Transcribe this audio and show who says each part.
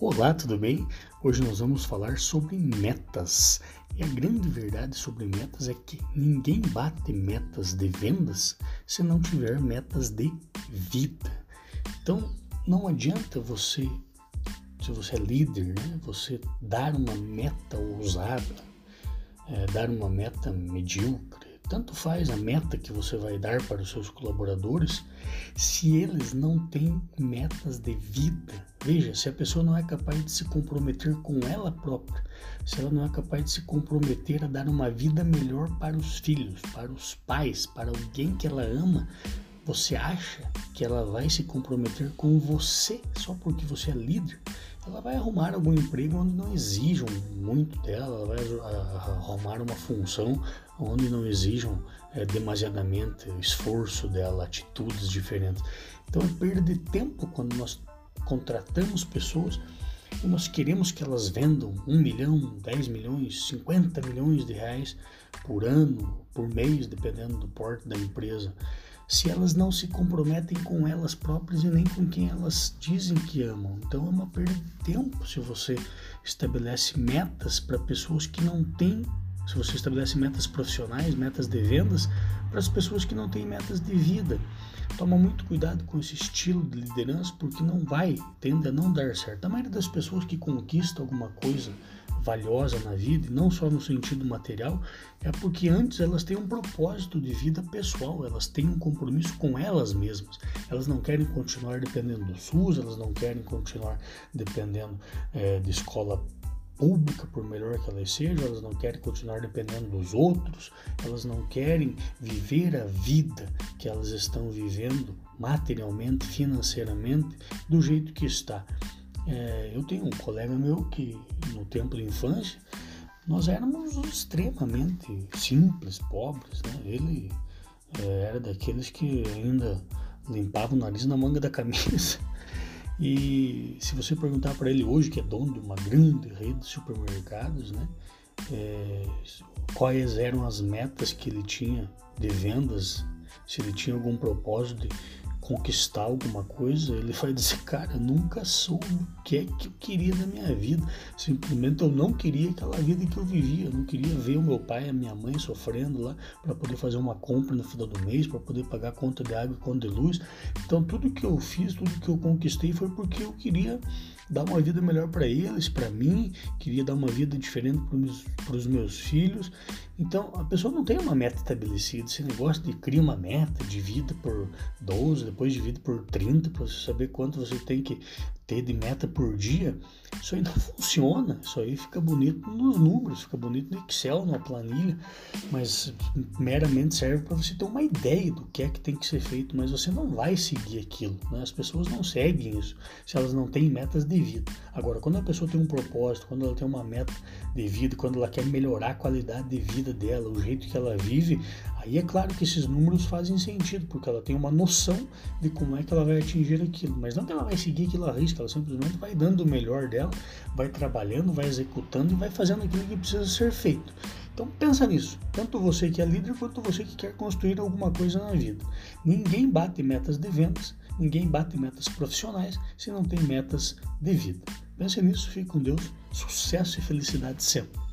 Speaker 1: Olá, tudo bem? Hoje nós vamos falar sobre metas. E a grande verdade sobre metas é que ninguém bate metas de vendas se não tiver metas de vida. Então, não adianta você, se você é líder, né, você dar uma meta ousada, é, dar uma meta medíocre, tanto faz a meta que você vai dar para os seus colaboradores, se eles não têm metas de vida. Veja, se a pessoa não é capaz de se comprometer com ela própria, se ela não é capaz de se comprometer a dar uma vida melhor para os filhos, para os pais, para alguém que ela ama, você acha que ela vai se comprometer com você só porque você é líder? Ela vai arrumar algum emprego onde não exijam muito dela, ela vai arrumar uma função onde não exijam é, demasiadamente esforço dela, atitudes diferentes. Então é perda de tempo quando nós contratamos pessoas e nós queremos que elas vendam um milhão, 10 milhões, 50 milhões de reais por ano, por mês, dependendo do porte da empresa se elas não se comprometem com elas próprias e nem com quem elas dizem que amam. Então é uma perda de tempo se você estabelece metas para pessoas que não têm, se você estabelece metas profissionais, metas de vendas para as pessoas que não têm metas de vida. Toma muito cuidado com esse estilo de liderança porque não vai, tende a não dar certo. A maioria das pessoas que conquistam alguma coisa valiosa na vida, e não só no sentido material, é porque antes elas têm um propósito de vida pessoal, elas têm um compromisso com elas mesmas. Elas não querem continuar dependendo do SUS, elas não querem continuar dependendo é, de escola pública, por melhor que elas sejam, elas não querem continuar dependendo dos outros, elas não querem viver a vida que elas estão vivendo materialmente, financeiramente, do jeito que está. É, eu tenho um colega meu que, no tempo de infância, nós éramos extremamente simples, pobres. Né? Ele é, era daqueles que ainda limpava o nariz na manga da camisa. E se você perguntar para ele hoje, que é dono de uma grande rede de supermercados, né? É, quais eram as metas que ele tinha de vendas, se ele tinha algum propósito de conquistar alguma coisa, ele vai dizer, cara, nunca soube o que é que eu queria na minha vida. Simplesmente eu não queria aquela vida que eu vivia. Eu não queria ver o meu pai e a minha mãe sofrendo lá para poder fazer uma compra no final do mês, para poder pagar conta de água e conta de luz. Então tudo que eu fiz, tudo que eu conquistei foi porque eu queria dar uma vida melhor para eles, para mim, queria dar uma vida diferente para os meus filhos. Então, a pessoa não tem uma meta estabelecida. Esse negócio de criar uma meta de vida por 12, depois de vida por 30, para você saber quanto você tem que ter de meta por dia, isso aí não funciona. Isso aí fica bonito nos números, fica bonito no Excel, numa planilha, mas meramente serve para você ter uma ideia do que é que tem que ser feito, mas você não vai seguir aquilo. Né? As pessoas não seguem isso se elas não têm metas de vida. Agora, quando a pessoa tem um propósito, quando ela tem uma meta de vida, quando ela quer melhorar a qualidade de vida dela, o jeito que ela vive, aí é claro que esses números fazem sentido, porque ela tem uma noção de como é que ela vai atingir aquilo, mas não que ela vai seguir aquilo a risco ela simplesmente vai dando o melhor dela, vai trabalhando, vai executando e vai fazendo aquilo que precisa ser feito. Então pensa nisso, tanto você que é líder quanto você que quer construir alguma coisa na vida. Ninguém bate metas de vendas, ninguém bate metas profissionais se não tem metas de vida. Pense nisso, fique com Deus, sucesso e felicidade sempre.